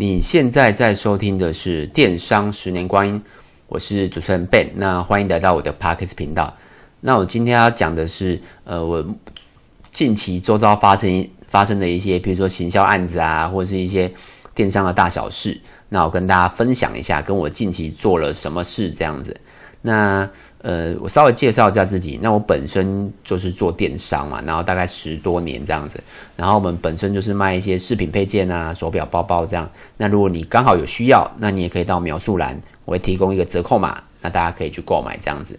你现在在收听的是《电商十年光阴》，我是主持人 Ben，那欢迎来到我的 Podcast 频道。那我今天要讲的是，呃，我近期周遭发生发生的一些，比如说行销案子啊，或者是一些电商的大小事。那我跟大家分享一下，跟我近期做了什么事这样子。那呃，我稍微介绍一下自己。那我本身就是做电商嘛，然后大概十多年这样子。然后我们本身就是卖一些饰品配件啊、手表、包包这样。那如果你刚好有需要，那你也可以到描述栏，我会提供一个折扣码，那大家可以去购买这样子。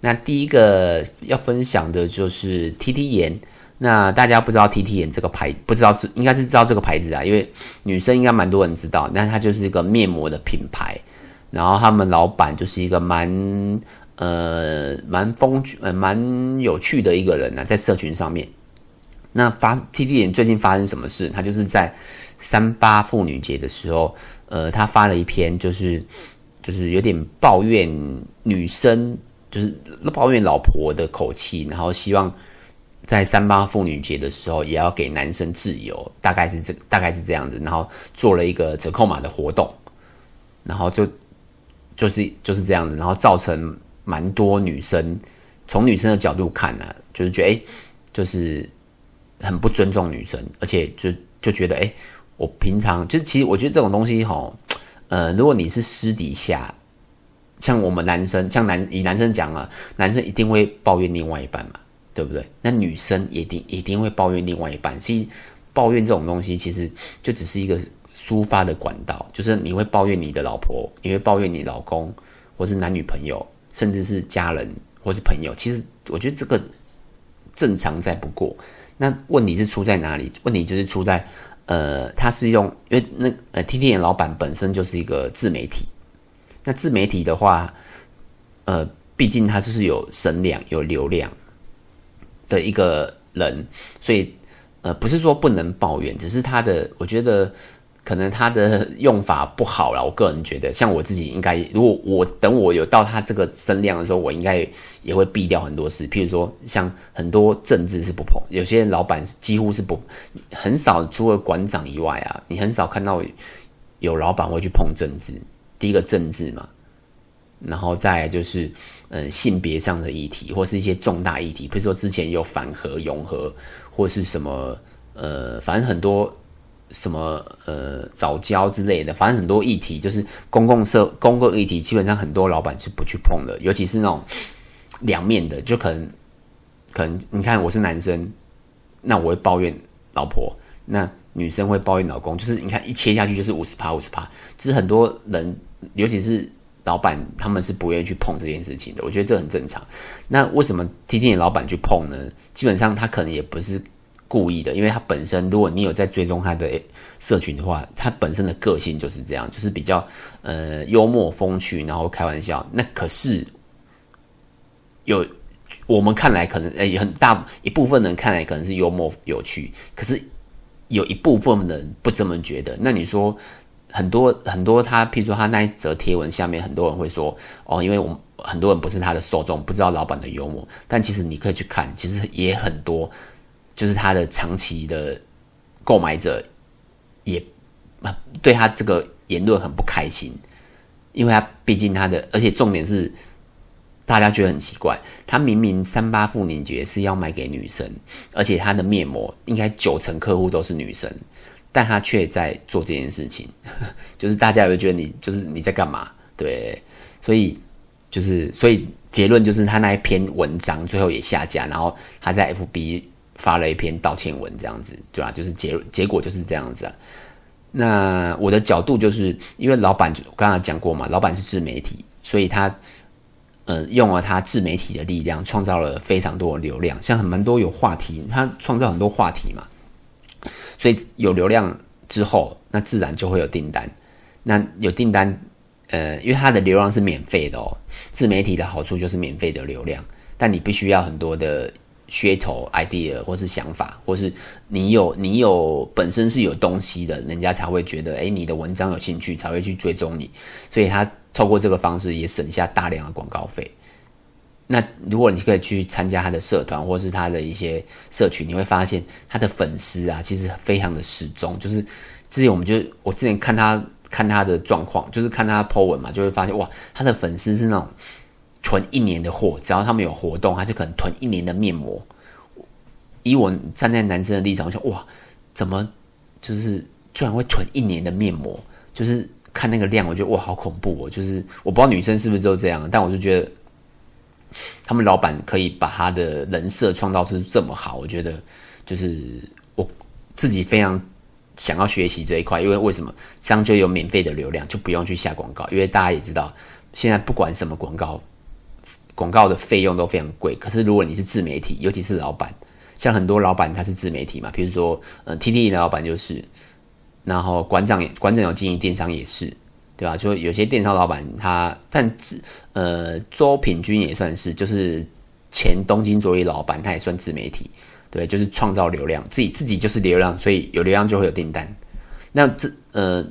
那第一个要分享的就是 TT 颜。那大家不知道 TT 颜这个牌，不知道是应该是知道这个牌子啊，因为女生应该蛮多人知道。那它就是一个面膜的品牌，然后他们老板就是一个蛮。呃，蛮风趣，呃，蛮有趣的一个人呢、在社群上面。那发 TT 点最近发生什么事？他就是在三八妇女节的时候，呃，他发了一篇，就是就是有点抱怨女生，就是抱怨老婆的口气，然后希望在三八妇女节的时候也要给男生自由，大概是这大概是这样子，然后做了一个折扣码的活动，然后就就是就是这样子，然后造成。蛮多女生从女生的角度看呢、啊，就是觉得哎，就是很不尊重女生，而且就就觉得哎，我平常就其实我觉得这种东西哈，呃，如果你是私底下，像我们男生，像男以男生讲啊，男生一定会抱怨另外一半嘛，对不对？那女生也一定一定会抱怨另外一半。其实抱怨这种东西，其实就只是一个抒发的管道，就是你会抱怨你的老婆，你会抱怨你老公，或是男女朋友。甚至是家人或是朋友，其实我觉得这个正常再不过。那问题是出在哪里？问题就是出在，呃，他是用，因为那呃，TT 颜老板本身就是一个自媒体。那自媒体的话，呃，毕竟他就是有声量、有流量的一个人，所以呃，不是说不能抱怨，只是他的，我觉得。可能他的用法不好啦，我个人觉得，像我自己应该，如果我等我有到他这个声量的时候，我应该也会避掉很多事。譬如说，像很多政治是不碰，有些老板几乎是不很少，除了馆长以外啊，你很少看到有老板会去碰政治。第一个政治嘛，然后再就是嗯性别上的议题，或是一些重大议题，比如说之前有反核、拥核，或是什么呃，反正很多。什么呃早教之类的，反正很多议题就是公共社公共议题，基本上很多老板是不去碰的，尤其是那种两面的，就可能可能你看我是男生，那我会抱怨老婆，那女生会抱怨老公，就是你看一切下去就是五十趴五十趴，其实很多人尤其是老板他们是不愿意去碰这件事情的，我觉得这很正常。那为什么 TT 颜老板去碰呢？基本上他可能也不是。故意的，因为他本身，如果你有在追踪他的社群的话，他本身的个性就是这样，就是比较呃幽默风趣，然后开玩笑。那可是有我们看来可能诶很大一部分人看来可能是幽默有趣，可是有一部分人不这么觉得。那你说很多很多他，譬如说他那一则贴文下面，很多人会说哦，因为我们很多人不是他的受众，不知道老板的幽默。但其实你可以去看，其实也很多。就是他的长期的购买者也对他这个言论很不开心，因为他毕竟他的，而且重点是大家觉得很奇怪，他明明三八妇女节是要卖给女生，而且他的面膜应该九成客户都是女生，但他却在做这件事情，就是大家也会觉得你就是你在干嘛？对，所以就是所以结论就是他那一篇文章最后也下架，然后他在 FB。发了一篇道歉文，这样子，对吧？就是结结果就是这样子啊。那我的角度就是，因为老板我刚才讲过嘛，老板是自媒体，所以他呃用了他自媒体的力量，创造了非常多的流量，像很蛮多有话题，他创造很多话题嘛，所以有流量之后，那自然就会有订单。那有订单，呃，因为他的流量是免费的哦，自媒体的好处就是免费的流量，但你必须要很多的。噱头、idea 或是想法，或是你有你有本身是有东西的，人家才会觉得，诶、你的文章有兴趣，才会去追踪你。所以他透过这个方式也省下大量的广告费。那如果你可以去参加他的社团，或是他的一些社群，你会发现他的粉丝啊，其实非常的死忠，就是之前我们就我之前看他看他的状况，就是看他 po 文嘛，就会发现哇，他的粉丝是那种囤一年的货，只要他们有活动，他就可能囤一年的面膜。以我站在男生的立场，我说哇，怎么就是居然会囤一年的面膜？就是看那个量，我觉得哇，好恐怖哦！就是我不知道女生是不是都这样，但我就觉得他们老板可以把他的人设创造出这么好，我觉得就是我自己非常想要学习这一块，因为为什么？这样就有免费的流量，就不用去下广告，因为大家也知道，现在不管什么广告，广告的费用都非常贵。可是如果你是自媒体，尤其是老板。像很多老板他是自媒体嘛，比如说，呃，TT 的老板就是，然后馆长也馆长有经营电商也是，对吧？就有些电商老板他，但自呃周品均也算是，就是前东京着衣老板他也算自媒体，对，就是创造流量，自己自己就是流量，所以有流量就会有订单。那这呃，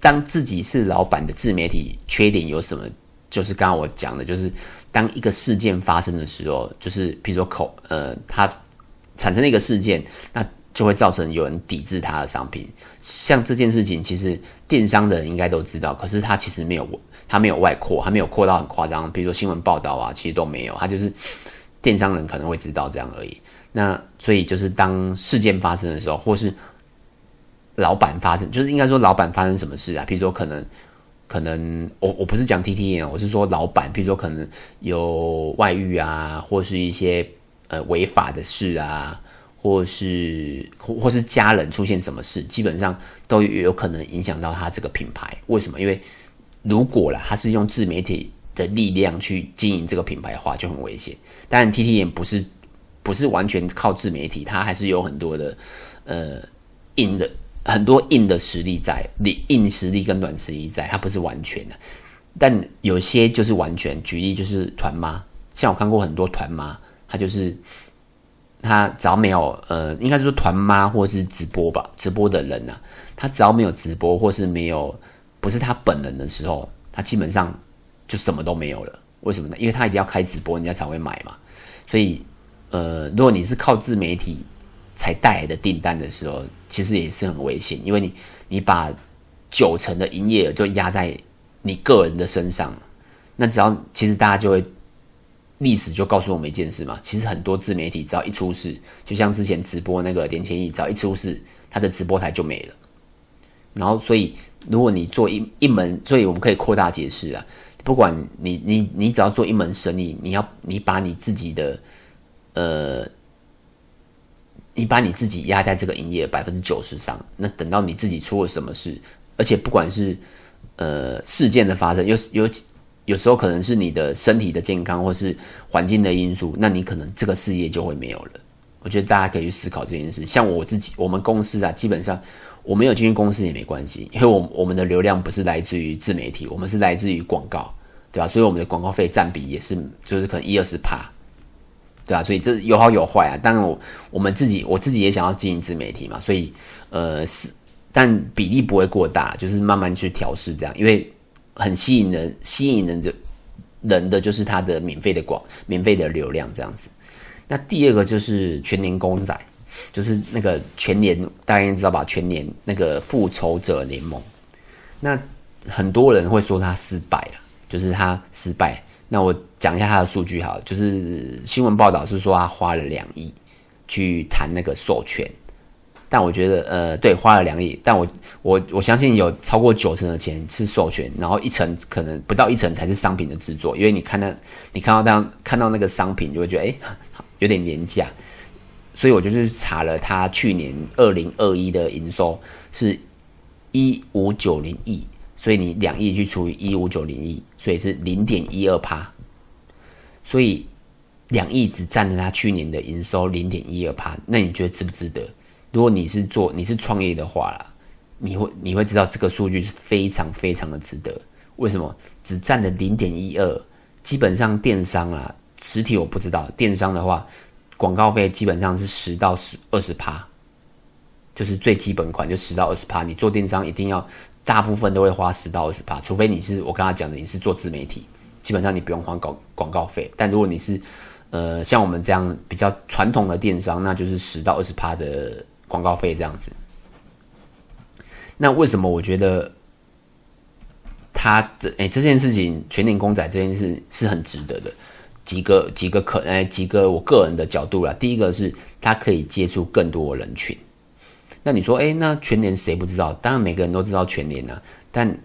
当自己是老板的自媒体缺点有什么？就是刚刚我讲的，就是当一个事件发生的时候，就是比如说口呃他。产生了一个事件，那就会造成有人抵制他的商品。像这件事情，其实电商的人应该都知道，可是他其实没有，他没有外扩，他没有扩到很夸张。比如说新闻报道啊，其实都没有，他就是电商人可能会知道这样而已。那所以就是当事件发生的时候，或是老板发生，就是应该说老板发生什么事啊？比如说可能可能我我不是讲 TTN，我是说老板，比如说可能有外遇啊，或是一些。呃，违法的事啊，或是或或是家人出现什么事，基本上都有可能影响到他这个品牌。为什么？因为如果啦，他是用自媒体的力量去经营这个品牌的话，就很危险。当然，TT 也不是不是完全靠自媒体，他还是有很多的呃硬的很多硬的实力在你，硬实力跟软实力在，它不是完全的。但有些就是完全，举例就是团妈，像我看过很多团妈。他就是他，只要没有呃，应该是说团妈或是直播吧，直播的人呐、啊，他只要没有直播或是没有不是他本人的时候，他基本上就什么都没有了。为什么呢？因为他一定要开直播，人家才会买嘛。所以呃，如果你是靠自媒体才带来的订单的时候，其实也是很危险，因为你你把九成的营业额就压在你个人的身上，那只要其实大家就会。历史就告诉我们一件事嘛，其实很多自媒体只要一出事，就像之前直播那个连千亿，只要一出事，他的直播台就没了。然后，所以如果你做一一门，所以我们可以扩大解释啊，不管你你你只要做一门生意，你要你把你自己的呃，你把你自己压在这个营业百分之九十上，那等到你自己出了什么事，而且不管是呃事件的发生，有有。有时候可能是你的身体的健康，或是环境的因素，那你可能这个事业就会没有了。我觉得大家可以去思考这件事。像我自己，我们公司啊，基本上我没有进去公司也没关系，因为我我们的流量不是来自于自媒体，我们是来自于广告，对吧？所以我们的广告费占比也是，就是可能一二十趴，对啊？所以这有好有坏啊。当然我我们自己我自己也想要经营自媒体嘛，所以呃是，但比例不会过大，就是慢慢去调试这样，因为。很吸引人，吸引人的，人的就是它的免费的广，免费的流量这样子。那第二个就是全年公仔，就是那个全年，大家应该知道吧？全年那个复仇者联盟，那很多人会说他失败了，就是他失败。那我讲一下他的数据好了，就是新闻报道是说他花了两亿去谈那个授权。但我觉得，呃，对，花了两亿，但我我我相信有超过九成的钱是授权，然后一成可能不到一成才是商品的制作，因为你看到你看到这样看到那个商品，就会觉得哎，有点廉价，所以我就去查了他去年二零二一的营收是一五九零亿，所以你两亿去除以一五九零亿，所以是零点一二趴，所以两亿只占了他去年的营收零点一二趴，那你觉得值不值得？如果你是做你是创业的话啦，你会你会知道这个数据是非常非常的值得。为什么？只占了零点一二，基本上电商啊，实体我不知道。电商的话，广告费基本上是十到十二十趴，就是最基本款就十到二十趴。你做电商一定要大部分都会花十到二十趴，除非你是我刚才讲的你是做自媒体，基本上你不用还广广告费。但如果你是呃像我们这样比较传统的电商，那就是十到二十趴的。广告费这样子，那为什么我觉得他这哎这件事情全联公仔这件事是很值得的？几个几个可哎几个我个人的角度啦。第一个是他可以接触更多人群。那你说哎，那全年谁不知道？当然每个人都知道全联啊，但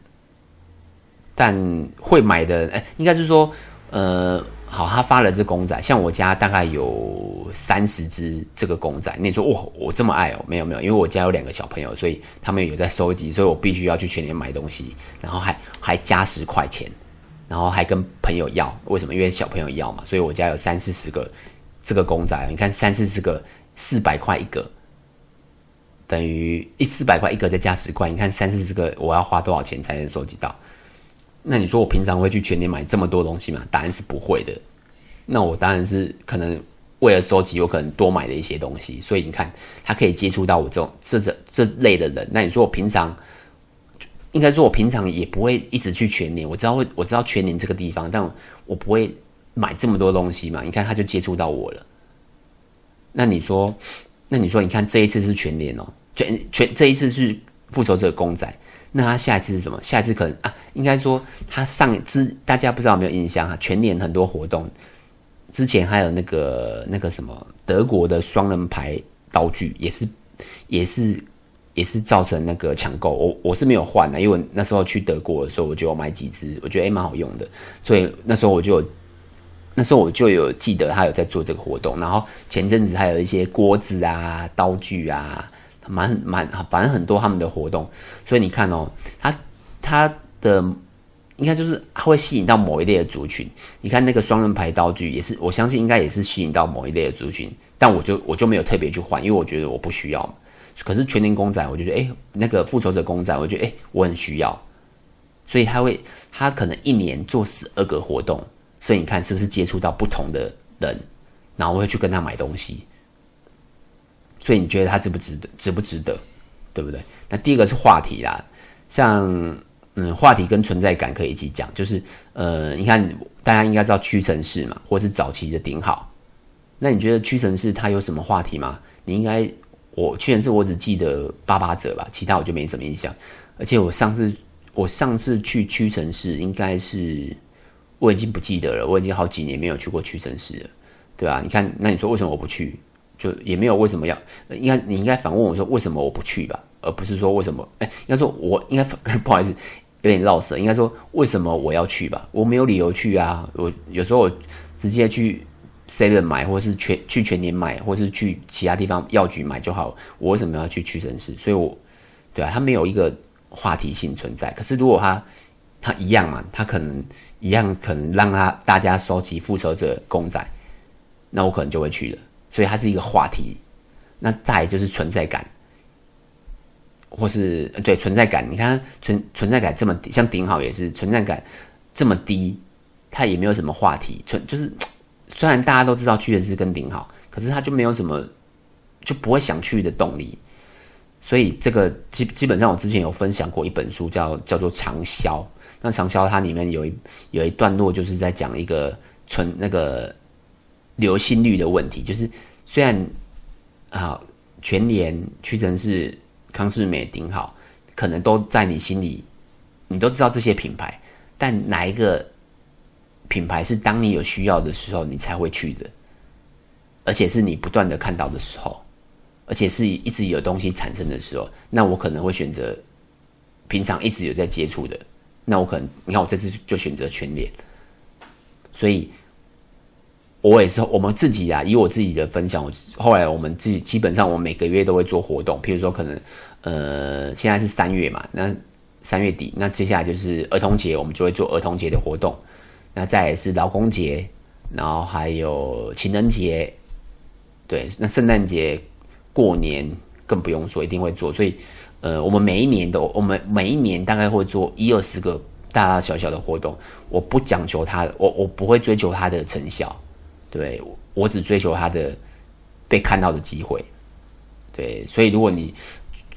但会买的哎，应该是说呃。好，他发了这公仔，像我家大概有三十只这个公仔。那你说哇，我这么爱哦？没有没有，因为我家有两个小朋友，所以他们有在收集，所以我必须要去全年买东西，然后还还加十块钱，然后还跟朋友要。为什么？因为小朋友要嘛，所以我家有三四十个这个公仔。你看三四十个，四百块一个，等于一四百块一个再加十块，你看三四十个，我要花多少钱才能收集到？那你说我平常会去全年买这么多东西吗？答案是不会的。那我当然是可能为了收集，有可能多买了一些东西。所以你看，他可以接触到我这种这这这类的人。那你说我平常，应该说我平常也不会一直去全年。我知道会，我知道全年这个地方，但我不会买这么多东西嘛。你看，他就接触到我了。那你说，那你说，你看这一次是全年哦，全全这一次是复仇者公仔。那他下一次是什么？下一次可能啊，应该说他上一次大家不知道有没有印象哈？全年很多活动，之前还有那个那个什么德国的双人牌刀具，也是也是也是造成那个抢购。我我是没有换的，因为那时候去德国的时候，我就买几只，我觉得诶蛮好用的，所以那时候我就那时候我就有记得他有在做这个活动。然后前阵子还有一些锅子啊、刀具啊。蛮蛮，反正很多他们的活动，所以你看哦，他他的应该就是他会吸引到某一类的族群。你看那个双人牌道具也是，我相信应该也是吸引到某一类的族群。但我就我就没有特别去换，因为我觉得我不需要。可是全年公仔，我就觉得哎，那个复仇者公仔，我觉得哎，我很需要。所以他会，他可能一年做十二个活动，所以你看是不是接触到不同的人，然后我会去跟他买东西。所以你觉得它值不值得？值不值得？对不对？那第一个是话题啦，像嗯，话题跟存在感可以一起讲。就是呃，你看大家应该知道屈臣氏嘛，或是早期的顶好。那你觉得屈臣氏它有什么话题吗？你应该我屈臣氏我只记得八八折吧，其他我就没什么印象。而且我上次我上次去屈臣氏，应该是我已经不记得了，我已经好几年没有去过屈臣氏了，对吧？你看，那你说为什么我不去？就也没有为什么要，应该你应该反问我说为什么我不去吧，而不是说为什么？哎，应该说我应该 不好意思，有点绕舌，应该说为什么我要去吧？我没有理由去啊。我有时候我直接去 Seven 买，或者是全去全年买，或是去其他地方药局买就好。我为什么要去屈臣氏？所以我对啊，他没有一个话题性存在。可是如果他他一样嘛，他可能一样可能让他大家收集复仇者公仔，那我可能就会去了。所以它是一个话题，那再就是存在感，或是对存在感，你看存存在感这么，像顶好也是存在感这么低，它也没有什么话题，存就是虽然大家都知道屈臣氏跟顶好，可是它就没有什么就不会想去的动力。所以这个基基本上我之前有分享过一本书叫叫做长销，那长销它里面有一有一段落就是在讲一个存那个。流心率的问题，就是虽然啊，全联、屈臣氏、康士美、顶好，可能都在你心里，你都知道这些品牌，但哪一个品牌是当你有需要的时候你才会去的，而且是你不断的看到的时候，而且是一直有东西产生的时候，那我可能会选择平常一直有在接触的，那我可能你看我这次就选择全联，所以。我也是，我们自己啊，以我自己的分享，我后来我们自己基本上，我每个月都会做活动。譬如说，可能呃，现在是三月嘛，那三月底，那接下来就是儿童节，我们就会做儿童节的活动。那再来是劳工节，然后还有情人节，对，那圣诞节、过年更不用说，一定会做。所以，呃，我们每一年都，我们每一年大概会做一二十个大大小小的活动。我不讲求它，我我不会追求它的成效。对，我只追求他的被看到的机会。对，所以如果你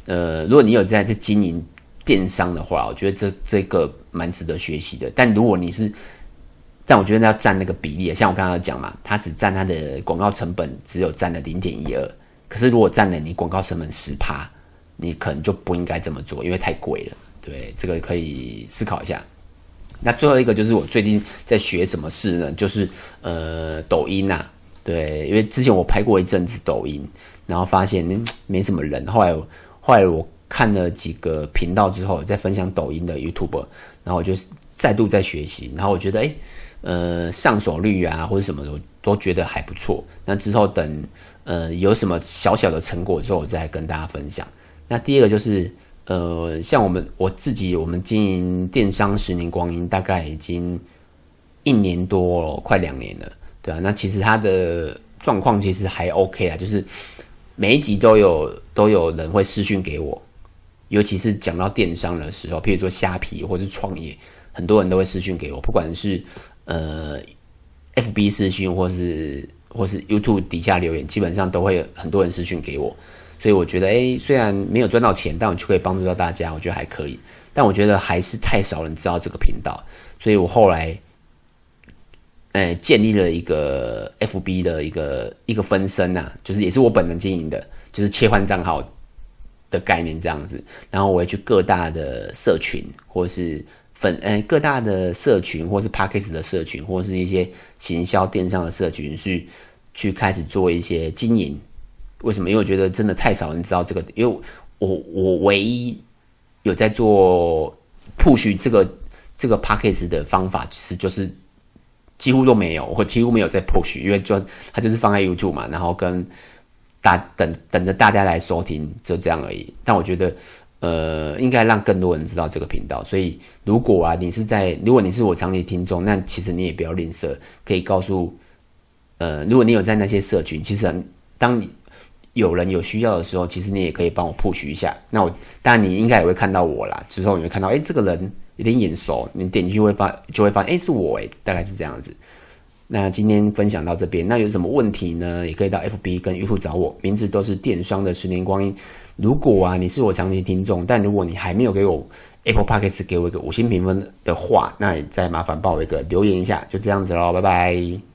呃，如果你有在这经营电商的话，我觉得这这个蛮值得学习的。但如果你是，但我觉得要占那个比例，像我刚刚讲嘛，他只占他的广告成本只有占了零点一二。可是如果占了你广告成本十趴，你可能就不应该这么做，因为太贵了。对，这个可以思考一下。那最后一个就是我最近在学什么事呢？就是呃抖音呐、啊，对，因为之前我拍过一阵子抖音，然后发现没什么人，后来后来我看了几个频道之后，在分享抖音的 YouTube，然后我就再度在学习，然后我觉得诶呃上手率啊或者什么的，我都觉得还不错。那之后等呃有什么小小的成果之后，我再跟大家分享。那第二个就是。呃，像我们我自己，我们经营电商十年光阴，大概已经一年多了，快两年了，对啊。那其实它的状况其实还 OK 啊，就是每一集都有都有人会私讯给我，尤其是讲到电商的时候，譬如说虾皮或者是创业，很多人都会私讯给我，不管是呃 FB 私讯或是或是 YouTube 底下留言，基本上都会很多人私讯给我。所以我觉得，诶，虽然没有赚到钱，但我就可以帮助到大家，我觉得还可以。但我觉得还是太少人知道这个频道，所以我后来，诶，建立了一个 FB 的一个一个分身呐，就是也是我本人经营的，就是切换账号的概念这样子。然后我会去各大的社群，或是粉，诶，各大的社群，或是 Podcast 的社群，或是一些行销电商的社群，去去开始做一些经营。为什么？因为我觉得真的太少人知道这个，因为我我唯一有在做 push 这个这个 podcast 的方法，其实就是几乎都没有，我几乎没有在 push，因为就它就是放在 YouTube 嘛，然后跟大等等着大家来收听，就这样而已。但我觉得，呃，应该让更多人知道这个频道。所以，如果啊，你是在，如果你是我长期听众，那其实你也不要吝啬，可以告诉，呃，如果你有在那些社群，其实当你。有人有需要的时候，其实你也可以帮我 push 一下。那我当然你应该也会看到我啦。之后你会看到，哎，这个人有点眼熟，你点进去会发就会发现，哎，是我哎，大概是这样子。那今天分享到这边，那有什么问题呢？也可以到 FB 跟 YouTube 找我，名字都是电商的十年光阴。如果啊你是我长期听众，但如果你还没有给我 Apple Podcasts 给我一个五星评分的话，那也再麻烦帮我一个留言一下，就这样子喽，拜拜。